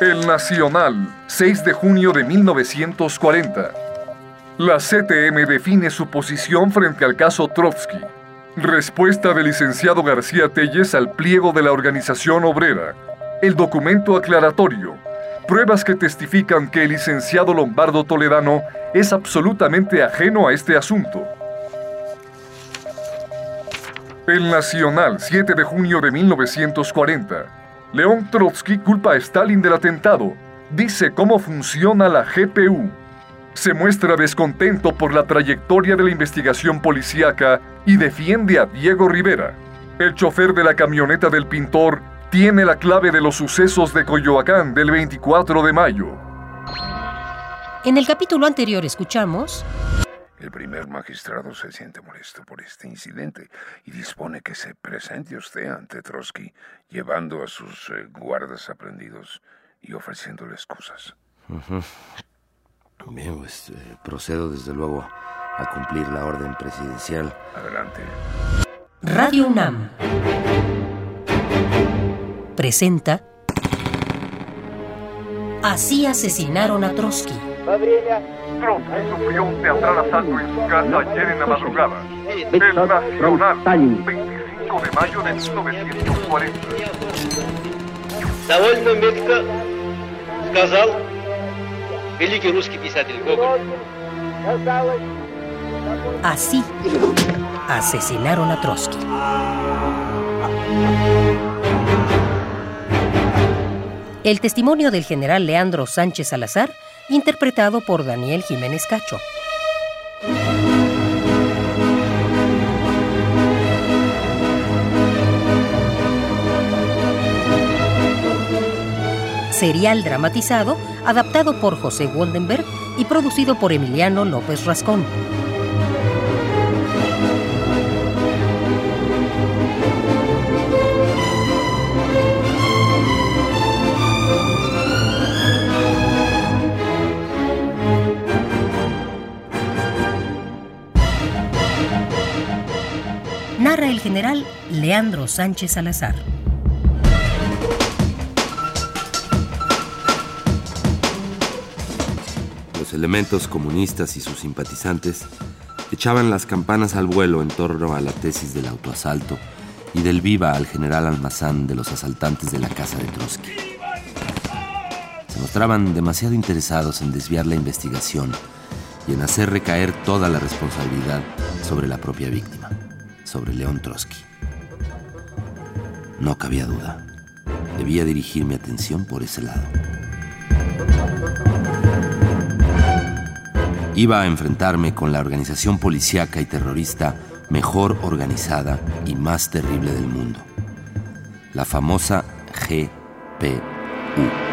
El Nacional, 6 de junio de 1940. La CTM define su posición frente al caso Trotsky. Respuesta del licenciado García Telles al pliego de la organización obrera. El documento aclaratorio. Pruebas que testifican que el licenciado Lombardo Toledano es absolutamente ajeno a este asunto. El Nacional, 7 de junio de 1940. León Trotsky culpa a Stalin del atentado. Dice cómo funciona la GPU se muestra descontento por la trayectoria de la investigación policíaca y defiende a Diego Rivera. El chofer de la camioneta del pintor tiene la clave de los sucesos de Coyoacán del 24 de mayo. En el capítulo anterior escuchamos... El primer magistrado se siente molesto por este incidente y dispone que se presente usted ante Trotsky llevando a sus eh, guardas aprendidos y ofreciéndole excusas. Bien, pues eh, procedo desde luego a cumplir la orden presidencial. Adelante. Radio UNAM presenta Así asesinaron a Trotsky. Trotsky sufrió un teatral asalto en su casa ayer en la madrugada. El Nacional, 25 de mayo de 1940. Довольно метко сказал великий русский писатель Гоголь. Así asesinaron a Trotsky. El testimonio del general Leandro Sánchez Salazar, interpretado por Daniel Jiménez Cacho. Serial dramatizado, adaptado por José Woldenberg y producido por Emiliano López Rascón. General Leandro Sánchez Salazar. Los elementos comunistas y sus simpatizantes echaban las campanas al vuelo en torno a la tesis del autoasalto y del viva al general Almazán de los asaltantes de la casa de Trotsky. Se mostraban demasiado interesados en desviar la investigación y en hacer recaer toda la responsabilidad sobre la propia víctima, sobre León Trotsky. No cabía duda. Debía dirigir mi atención por ese lado. Iba a enfrentarme con la organización policíaca y terrorista mejor organizada y más terrible del mundo, la famosa GPU.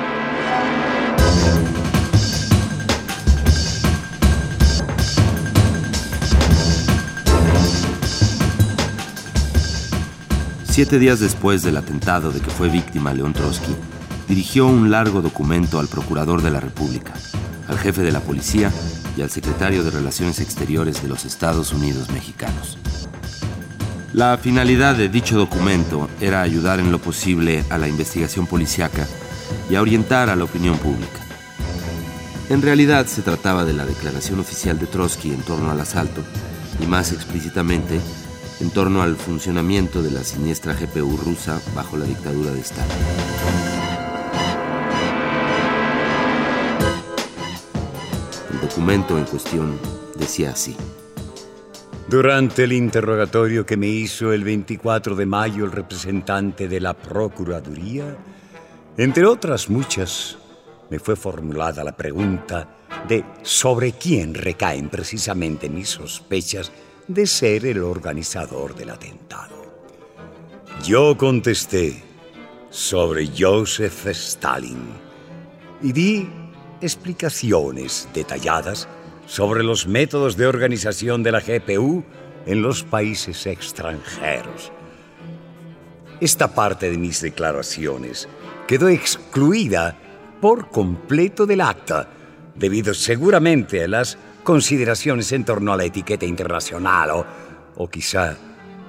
Siete días después del atentado de que fue víctima León Trotsky, dirigió un largo documento al Procurador de la República, al jefe de la policía y al secretario de Relaciones Exteriores de los Estados Unidos mexicanos. La finalidad de dicho documento era ayudar en lo posible a la investigación policiaca y a orientar a la opinión pública. En realidad se trataba de la declaración oficial de Trotsky en torno al asalto y más explícitamente en torno al funcionamiento de la siniestra GPU rusa bajo la dictadura de Stalin. El documento en cuestión decía así. Durante el interrogatorio que me hizo el 24 de mayo el representante de la Procuraduría, entre otras muchas, me fue formulada la pregunta de sobre quién recaen precisamente mis sospechas de ser el organizador del atentado. Yo contesté sobre Joseph Stalin y di explicaciones detalladas sobre los métodos de organización de la GPU en los países extranjeros. Esta parte de mis declaraciones quedó excluida por completo del acta, debido seguramente a las consideraciones en torno a la etiqueta internacional o, o quizá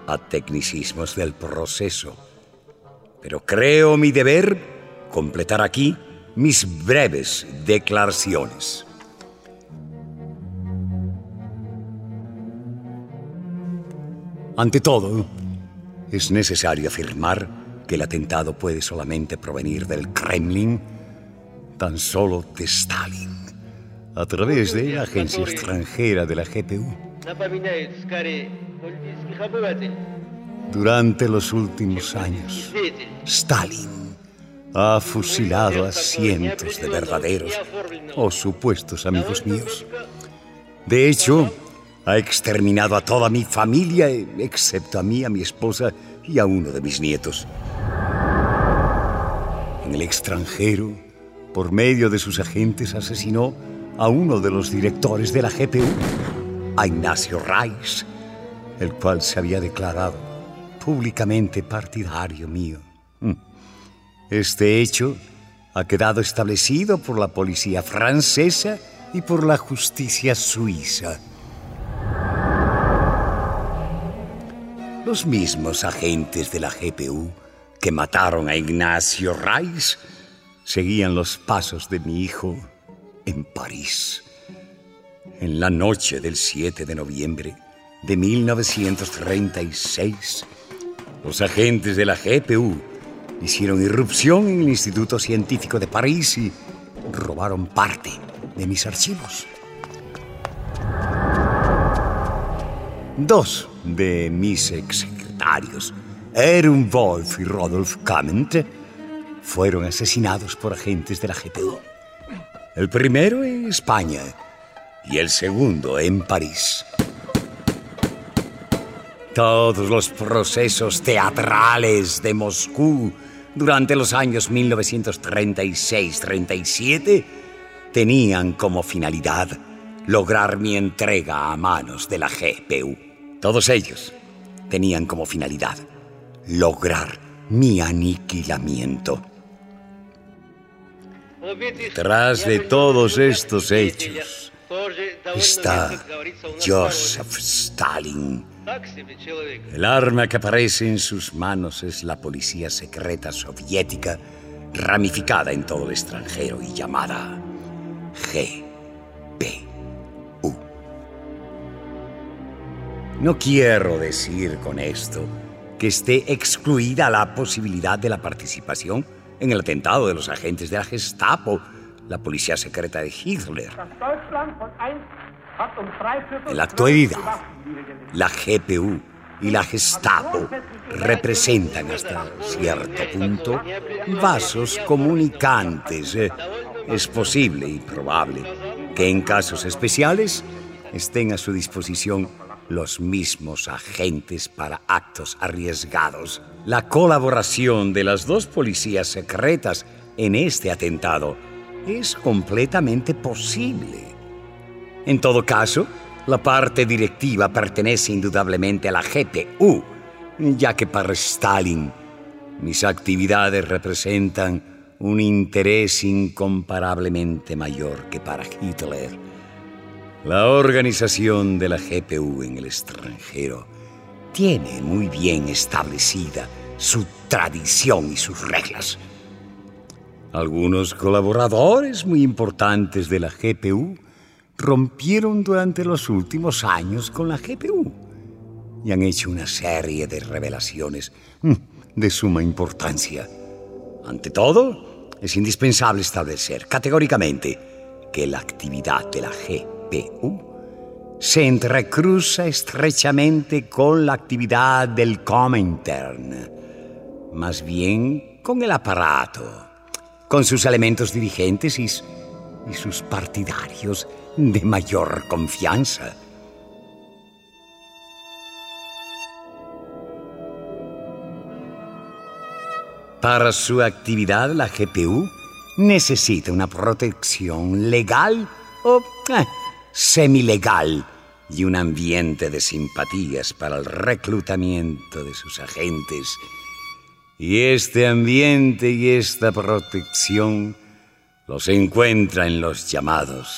a tecnicismos del proceso. Pero creo mi deber completar aquí mis breves declaraciones. Ante todo, es necesario afirmar que el atentado puede solamente provenir del Kremlin, tan solo de Stalin, a través de la agencia extranjera de la GPU. Durante los últimos años, Stalin ha fusilado a cientos de verdaderos o supuestos amigos míos. De hecho, ha exterminado a toda mi familia, excepto a mí, a mi esposa y a uno de mis nietos. En el extranjero, por medio de sus agentes, asesinó a uno de los directores de la GPU, a Ignacio Reis, el cual se había declarado públicamente partidario mío. Mm. Este hecho ha quedado establecido por la policía francesa y por la justicia suiza. Los mismos agentes de la GPU que mataron a Ignacio Reis seguían los pasos de mi hijo en París. En la noche del 7 de noviembre de 1936, los agentes de la GPU hicieron irrupción en el Instituto Científico de París y robaron parte de mis archivos. Dos de mis exsecretarios, Aaron Wolf y Rodolf Kament, fueron asesinados por agentes de la GPU. El primero en España y el segundo en París. Todos los procesos teatrales de Moscú durante los años 1936-37 tenían como finalidad lograr mi entrega a manos de la GPU. Todos ellos tenían como finalidad lograr mi aniquilamiento. Tras de todos estos hechos está Joseph Stalin. El arma que aparece en sus manos es la policía secreta soviética ramificada en todo el extranjero y llamada GP. No quiero decir con esto que esté excluida la posibilidad de la participación en el atentado de los agentes de la Gestapo, la policía secreta de Hitler. En la actualidad, la GPU y la Gestapo representan hasta cierto punto vasos comunicantes. Es posible y probable que en casos especiales estén a su disposición los mismos agentes para actos arriesgados. La colaboración de las dos policías secretas en este atentado es completamente posible. En todo caso, la parte directiva pertenece indudablemente a la GPU, ya que para Stalin mis actividades representan un interés incomparablemente mayor que para Hitler. La organización de la GPU en el extranjero tiene muy bien establecida su tradición y sus reglas. Algunos colaboradores muy importantes de la GPU rompieron durante los últimos años con la GPU y han hecho una serie de revelaciones mm, de suma importancia. Ante todo, es indispensable establecer categóricamente que la actividad de la GPU se entrecruza estrechamente con la actividad del Comintern, más bien con el aparato, con sus elementos dirigentes y, sus partidarios de mayor confianza. Para su actividad, la GPU necesita una protección legal o eh, semilegal y un ambiente de simpatías para el reclutamiento de sus agentes. Y este ambiente y esta protección los encuentra en los llamados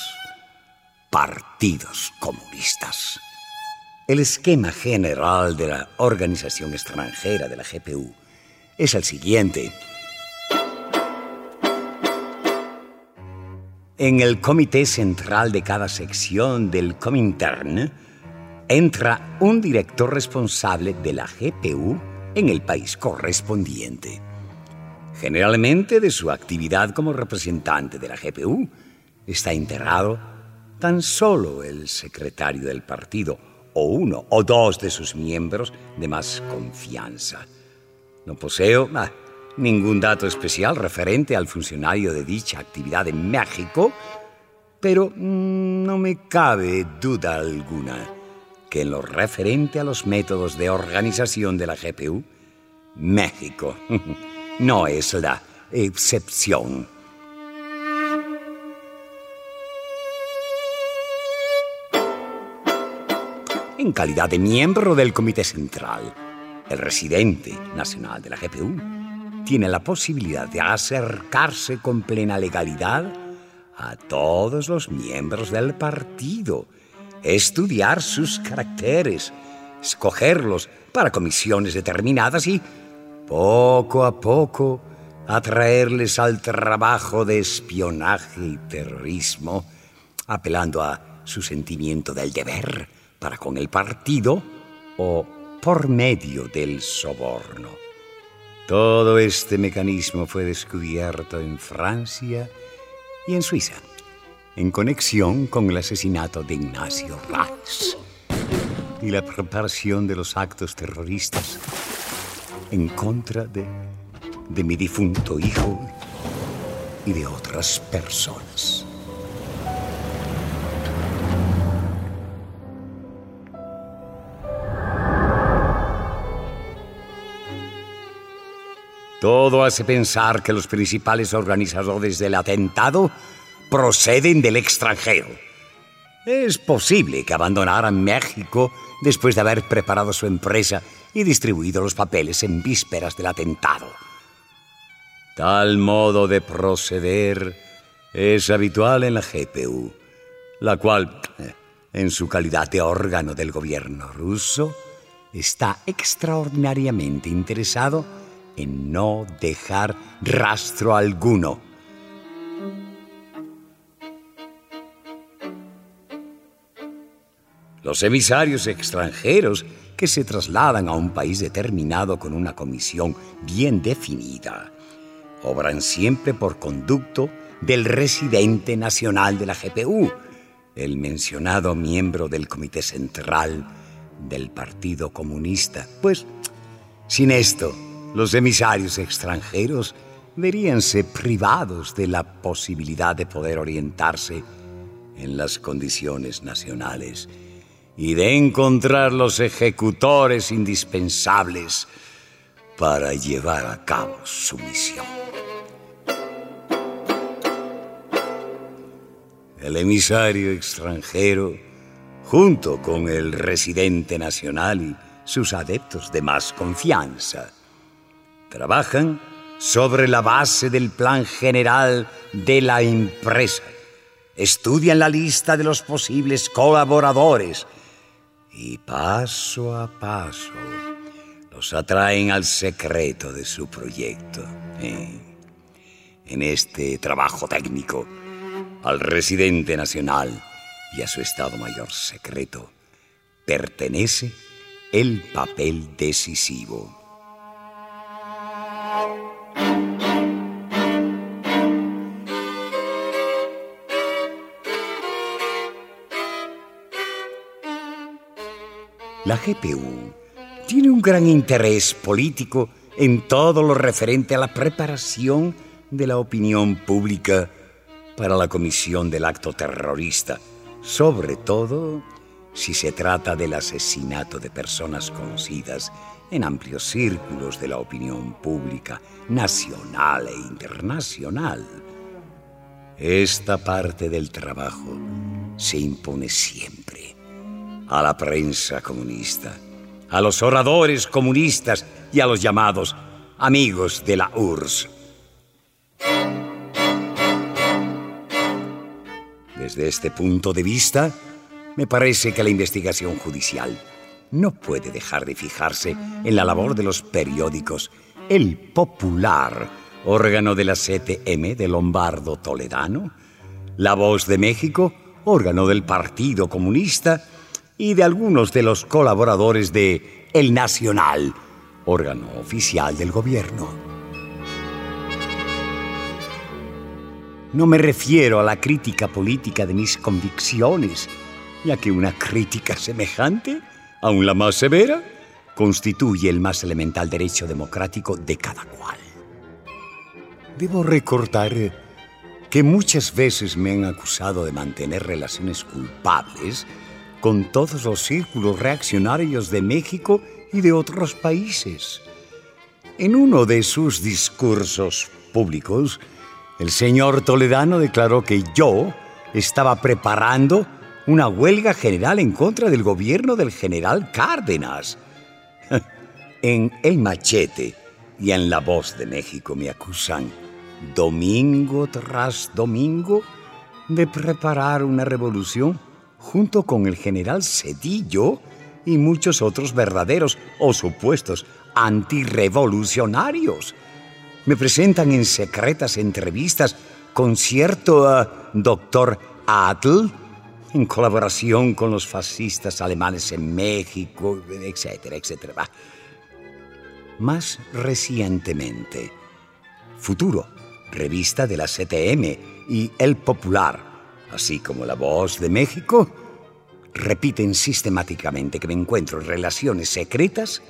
partidos comunistas. El esquema general de la organización extranjera de la GPU es el siguiente. En el comité central de cada sección del Comintern entra un director responsable de la GPU en el país correspondiente. Generalmente de su actividad como representante de la GPU está enterrado tan solo el secretario del partido o uno o dos de sus miembros de más confianza. No poseo ah, ningún dato especial referente al funcionario de dicha actividad en México, pero mm, no me cabe duda alguna que en lo referente a los métodos de organización de la GPU, México no es la excepción. En calidad de miembro del Comité Central, el residente nacional de la GPU tiene la posibilidad de acercarse con plena legalidad a todos los miembros del partido, estudiar sus caracteres, escogerlos para comisiones determinadas y, poco a poco, atraerles al trabajo de espionaje y terrorismo, apelando a su sentimiento del deber para con el partido o por medio del soborno. Todo este mecanismo fue descubierto en Francia y en Suiza, en conexión con el asesinato de Ignacio Reich y la preparación de los actos terroristas en contra de mi difunto hijo y de otras personas. Todo hace pensar que los principales organizadores del atentado proceden del extranjero. Es posible que abandonaran México después de haber preparado su empresa y distribuido los papeles en vísperas del atentado. Tal modo de proceder es habitual en la GPU, la cual, en su calidad de órgano del gobierno ruso, está extraordinariamente interesado en no dejar rastro alguno. Los emisarios extranjeros que se trasladan a un país determinado con una comisión bien definida obran siempre por conducto del residente nacional de la GPU, el mencionado miembro del Comité Central del Partido Comunista. Pues, sin esto, los emisarios extranjeros veríanse privados de la posibilidad de poder orientarse en las condiciones nacionales y de encontrar los ejecutores indispensables para llevar a cabo su misión. El emisario extranjero, junto con el residente nacional y sus adeptos de más confianza, Trabajan sobre la base del plan general de la empresa. Estudian la lista de los posibles colaboradores y paso a paso los atraen al secreto de su proyecto. Eh, en este trabajo técnico, al residente nacional y a su Estado Mayor secreto pertenece el papel decisivo. La GPU tiene un gran interés político en todo lo referente a la preparación de la opinión pública para la comisión del acto terrorista, sobre todo si se trata del asesinato de personas conocidas en amplios círculos de la opinión pública nacional e internacional. Esta parte del trabajo se impone siempre a la prensa comunista, a los oradores comunistas y a los llamados amigos de la URSS. Desde este punto de vista, me parece que la investigación judicial no puede dejar de fijarse en la labor de los periódicos El Popular, órgano de la CTM de Lombardo Toledano, La Voz de México, órgano del Partido Comunista, y de algunos de los colaboradores de El Nacional, órgano oficial del gobierno. No me refiero a la crítica política de mis convicciones, ya que una crítica semejante, aun la más severa, constituye el más elemental derecho democrático de cada cual. Debo recordar que muchas veces me han acusado de mantener relaciones culpables con todos los círculos reaccionarios de México y de otros países. En uno de sus discursos públicos, el señor Toledano declaró que yo estaba preparando una huelga general en contra del gobierno del general Cárdenas. En El Machete y en La Voz de México me acusan domingo tras domingo de preparar una revolución junto con el general Cedillo y muchos otros verdaderos o supuestos antirrevolucionarios. Me presentan en secretas entrevistas con cierto eh, doctor Adl, en colaboración con los fascistas alemanes en México, etcétera, etcétera. Más recientemente, Futuro, revista de la CTM y El Popular, así como La Voz de México, repiten sistemáticamente que me encuentro en relaciones secretas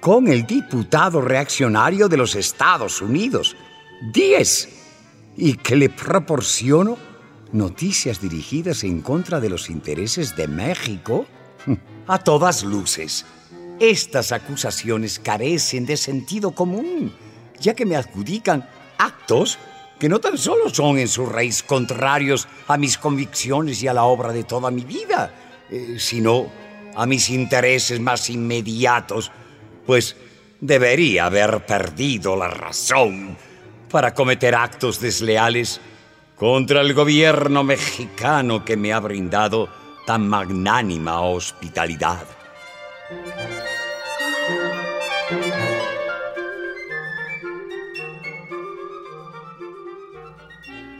con el diputado reaccionario de los Estados Unidos, Díez, y que le proporciono noticias dirigidas en contra de los intereses de México. A todas luces, estas acusaciones carecen de sentido común, ya que me adjudican actos que no tan solo son en su raíz contrarios a mis convicciones y a la obra de toda mi vida, eh, sino a mis intereses más inmediatos, pues debería haber perdido la razón para cometer actos desleales contra el gobierno mexicano que me ha brindado tan magnánima hospitalidad.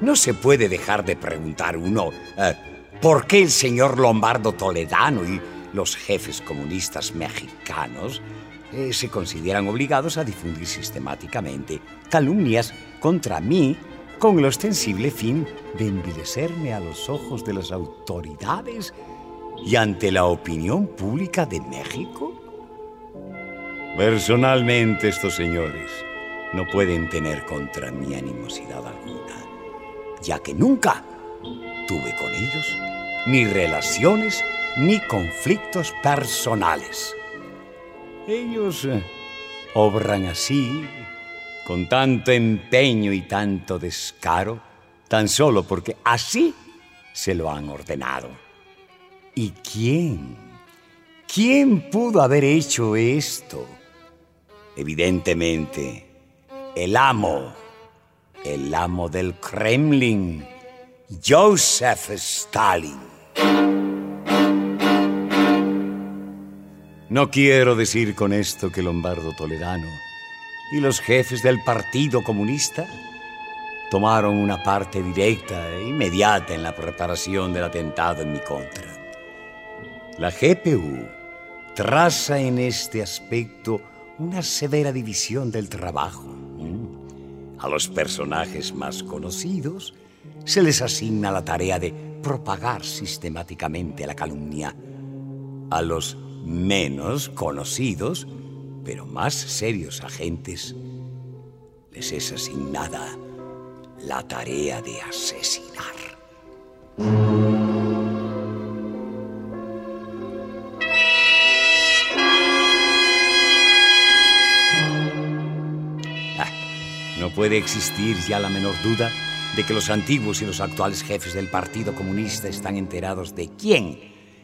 No se puede dejar de preguntar uno eh, por qué el señor Lombardo Toledano y los jefes comunistas mexicanos eh, se consideran obligados a difundir sistemáticamente calumnias contra mí con el ostensible fin de envilecerme a los ojos de las autoridades y ante la opinión pública de México? Personalmente estos señores no pueden tener contra mí animosidad alguna ya que nunca tuve con ellos ni relaciones ni conflictos personales. Ellos eh, obran así, con tanto empeño y tanto descaro, tan solo porque así se lo han ordenado. ¿Y quién? ¿Quién pudo haber hecho esto? Evidentemente, el amo el amo del Kremlin, Joseph Stalin. No quiero decir con esto que Lombardo Toledano y los jefes del Partido Comunista tomaron una parte directa e inmediata en la preparación del atentado en mi contra. La GPU traza en este aspecto una severa división del trabajo a los personajes más conocidos se les asigna la tarea de propagar sistemáticamente la calumnia. A los menos conocidos, pero más serios agentes, les es asignada la tarea de asesinar. Puede existir ya la menor duda de que los antiguos y los actuales jefes del Partido Comunista están enterados de quién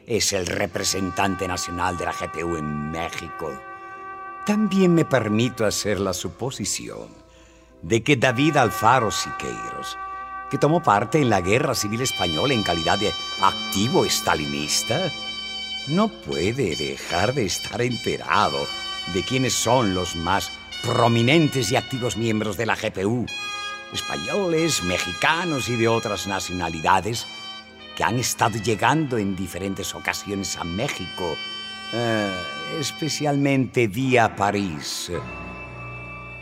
es el representante nacional de la GPU en México. También me permito hacer la suposición de que David Alfaro Siqueiros, que tomó parte en la Guerra Civil Española en calidad de activo estalinista, no puede dejar de estar enterado de quiénes son los más prominentes y activos miembros de la GPU españoles, mexicanos y de otras nacionalidades que han estado llegando en diferentes ocasiones a México, eh, especialmente vía París.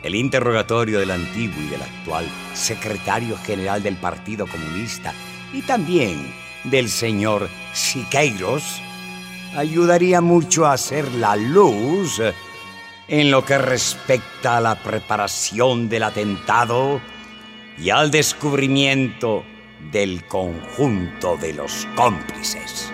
El interrogatorio del antiguo y del actual secretario general del Partido Comunista y también del señor Siqueiros ayudaría mucho a hacer la luz en lo que respecta a la preparación del atentado y al descubrimiento del conjunto de los cómplices.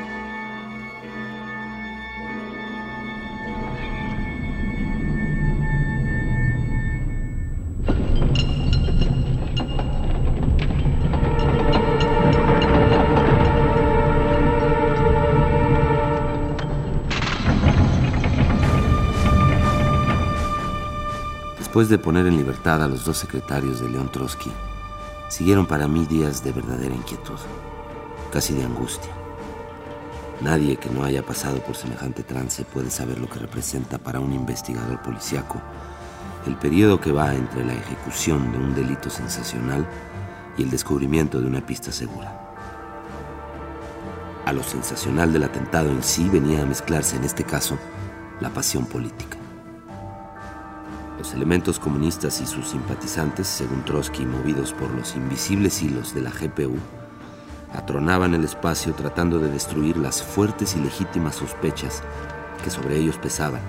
Después de poner en libertad a los dos secretarios de León Trotsky, siguieron para mí días de verdadera inquietud, casi de angustia. Nadie que no haya pasado por semejante trance puede saber lo que representa para un investigador policíaco el periodo que va entre la ejecución de un delito sensacional y el descubrimiento de una pista segura. A lo sensacional del atentado en sí venía a mezclarse en este caso la pasión política. Los elementos comunistas y sus simpatizantes, según Trotsky, movidos por los invisibles hilos de la GPU, atronaban el espacio tratando de destruir las fuertes y legítimas sospechas que sobre ellos pesaban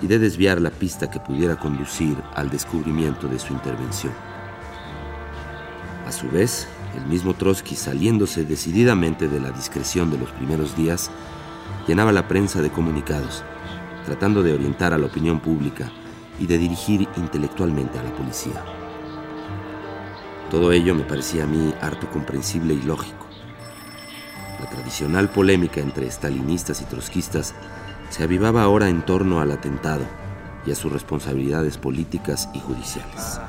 y de desviar la pista que pudiera conducir al descubrimiento de su intervención. A su vez, el mismo Trotsky, saliéndose decididamente de la discreción de los primeros días, llenaba la prensa de comunicados, tratando de orientar a la opinión pública y de dirigir intelectualmente a la policía. Todo ello me parecía a mí harto comprensible y lógico. La tradicional polémica entre stalinistas y trotskistas se avivaba ahora en torno al atentado y a sus responsabilidades políticas y judiciales.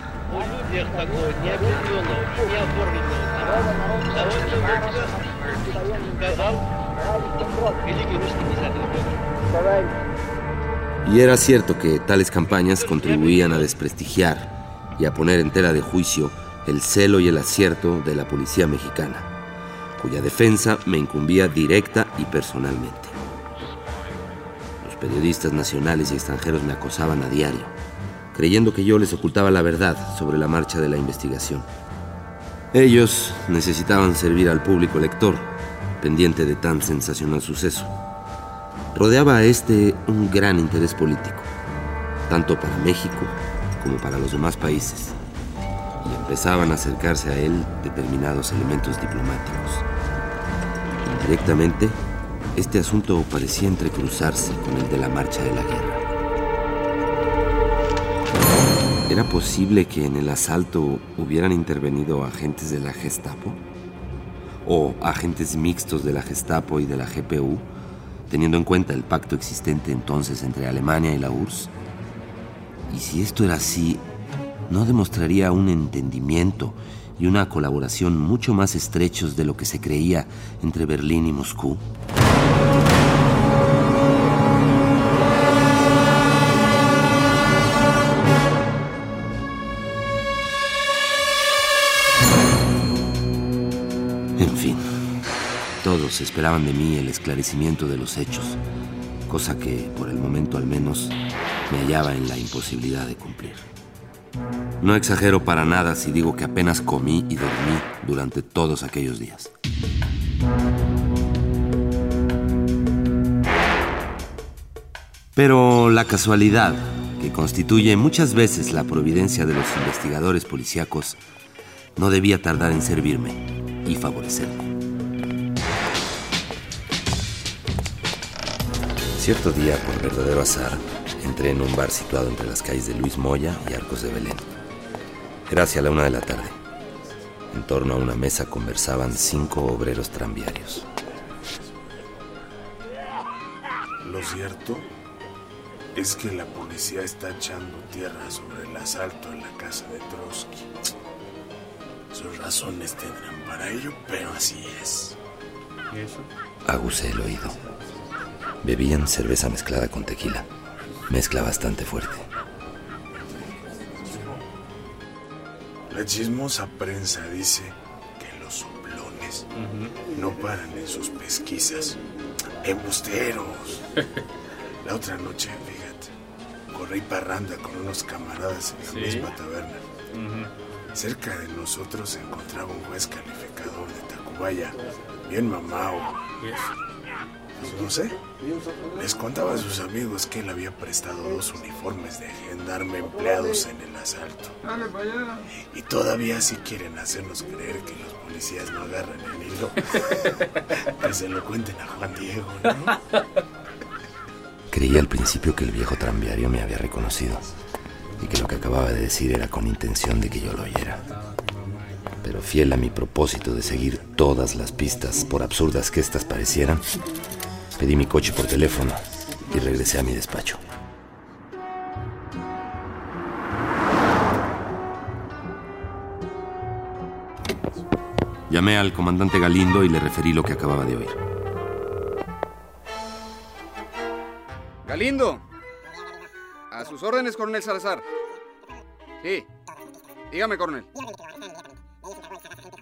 Y era cierto que tales campañas contribuían a desprestigiar y a poner en tela de juicio el celo y el acierto de la policía mexicana, cuya defensa me incumbía directa y personalmente. Los periodistas nacionales y extranjeros me acosaban a diario, creyendo que yo les ocultaba la verdad sobre la marcha de la investigación. Ellos necesitaban servir al público lector, pendiente de tan sensacional suceso rodeaba a este un gran interés político, tanto para México como para los demás países, y empezaban a acercarse a él determinados elementos diplomáticos. Indirectamente, este asunto parecía entrecruzarse con el de la marcha de la guerra. ¿Era posible que en el asalto hubieran intervenido agentes de la Gestapo? ¿O agentes mixtos de la Gestapo y de la GPU? Teniendo en cuenta el pacto existente entonces entre Alemania y la URSS? Y si esto era así, ¿no demostraría un entendimiento y una colaboración mucho más estrechos de lo que se creía entre Berlín y Moscú? Esperaban de mí el esclarecimiento de los hechos, cosa que, por el momento al menos, me hallaba en la imposibilidad de cumplir. No exagero para nada si digo que apenas comí y dormí durante todos aquellos días. Pero la casualidad, que constituye muchas veces la providencia de los investigadores policíacos, no debía tardar en servirme y favorecerme. Cierto día, por verdadero azar, entré en un bar situado entre las calles de Luis Moya y Arcos de Belén. Era hacia la una de la tarde. En torno a una mesa conversaban cinco obreros tranviarios. Lo cierto es que la policía está echando tierra sobre el asalto en la casa de Trotsky. Sus razones tendrán para ello, pero así es. ¿Y eso? Agusé el oído. Bebían cerveza mezclada con tequila, mezcla bastante fuerte. La chismosa prensa dice que los soplones no paran en sus pesquisas. ¡Embusteros! La otra noche, fíjate, corrí parranda con unos camaradas en la misma taberna. Cerca de nosotros se encontraba un juez calificador de Tacubaya, bien mamao. Pues no sé. Les contaba a sus amigos que él había prestado dos uniformes de gendarme empleados en el asalto. Y todavía sí quieren hacernos creer que los policías no agarran el hilo. que se lo cuenten a Juan Diego, ¿no? Creí al principio que el viejo tranviario me había reconocido y que lo que acababa de decir era con intención de que yo lo oyera. Pero fiel a mi propósito de seguir todas las pistas, por absurdas que éstas parecieran, pedí mi coche por teléfono y regresé a mi despacho. Llamé al comandante Galindo y le referí lo que acababa de oír. Galindo. A sus órdenes, coronel Salazar. Sí. Dígame, coronel.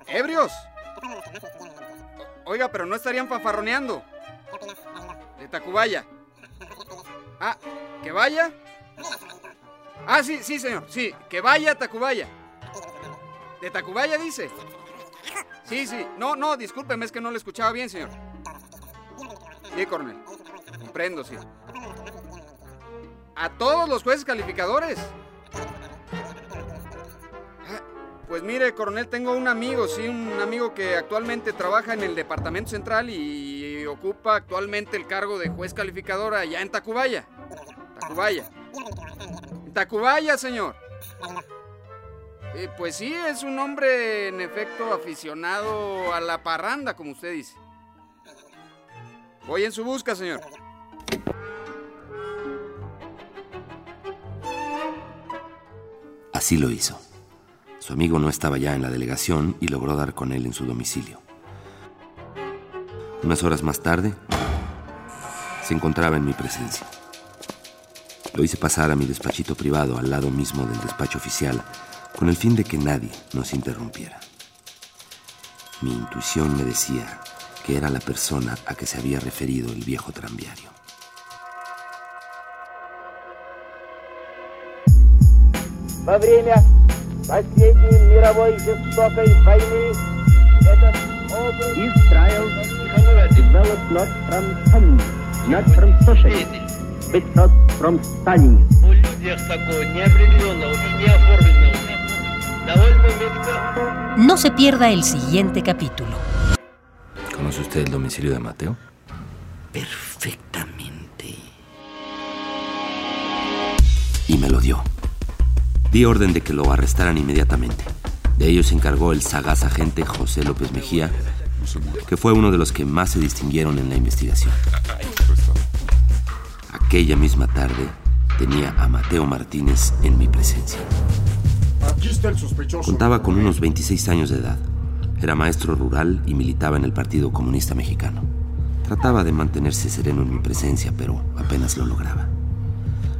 ¿Ebrios? Oiga, pero no estarían fanfarroneando. De Tacubaya. Ah, ¿que vaya? Ah, sí, sí, señor. Sí, que vaya a Tacubaya. ¿De Tacubaya dice? Sí, sí. No, no, discúlpeme, es que no le escuchaba bien, señor. Sí, coronel. Comprendo, sí. A todos los jueces calificadores. Ah, Pues mire, coronel, tengo un amigo, sí, un amigo que actualmente trabaja en el Departamento Central y ocupa actualmente el cargo de juez calificador allá en Tacubaya. Tacubaya. En Tacubaya, señor. Eh, pues sí, es un hombre en efecto aficionado a la parranda, como usted dice. Voy en su busca, señor. Así lo hizo. Su amigo no estaba ya en la delegación y logró dar con él en su domicilio. Unas horas más tarde, se encontraba en mi presencia. Lo hice pasar a mi despachito privado al lado mismo del despacho oficial, con el fin de que nadie nos interrumpiera. Mi intuición me decía que era la persona a que se había referido el viejo tranviario. Во время последней мировой жестокой войны этот образ Israel developed not from communism, not from socialism, but not from Stalinism. У людях такого неопределенного и неоформленного довольно метко No se pierda el siguiente capítulo. ¿Conoce usted el domicilio de Mateo? Perfectamente. y me lo dio. Di orden de que lo arrestaran inmediatamente. De ello se encargó el sagaz agente José López Mejía, que fue uno de los que más se distinguieron en la investigación. Aquella misma tarde tenía a Mateo Martínez en mi presencia. Aquí está el sospechoso. Contaba con unos 26 años de edad. Era maestro rural y militaba en el Partido Comunista Mexicano. Trataba de mantenerse sereno en mi presencia, pero apenas lo lograba.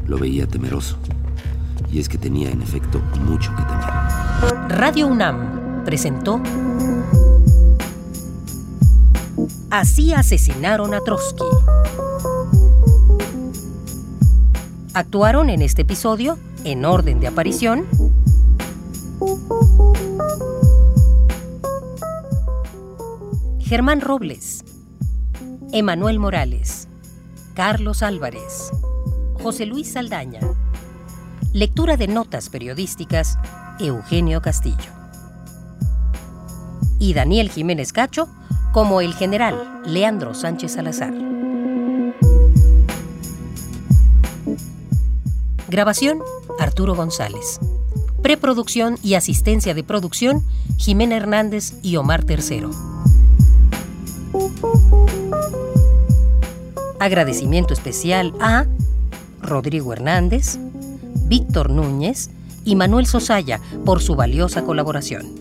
Lo veía temeroso. Y es que tenía, en efecto, mucho que temer. Radio UNAM presentó Así asesinaron a Trotsky. Actuaron en este episodio, en orden de aparición, Germán Robles, Emanuel Morales, Carlos Álvarez, José Luis Saldaña. Lectura de notas periodísticas, Eugenio Castillo. Y Daniel Jiménez Cacho como el general Leandro Sánchez Salazar. Grabación, Arturo González. Preproducción y asistencia de producción, Jimena Hernández y Omar Tercero. Agradecimiento especial a Rodrigo Hernández, Víctor Núñez y Manuel Sosaya por su valiosa colaboración.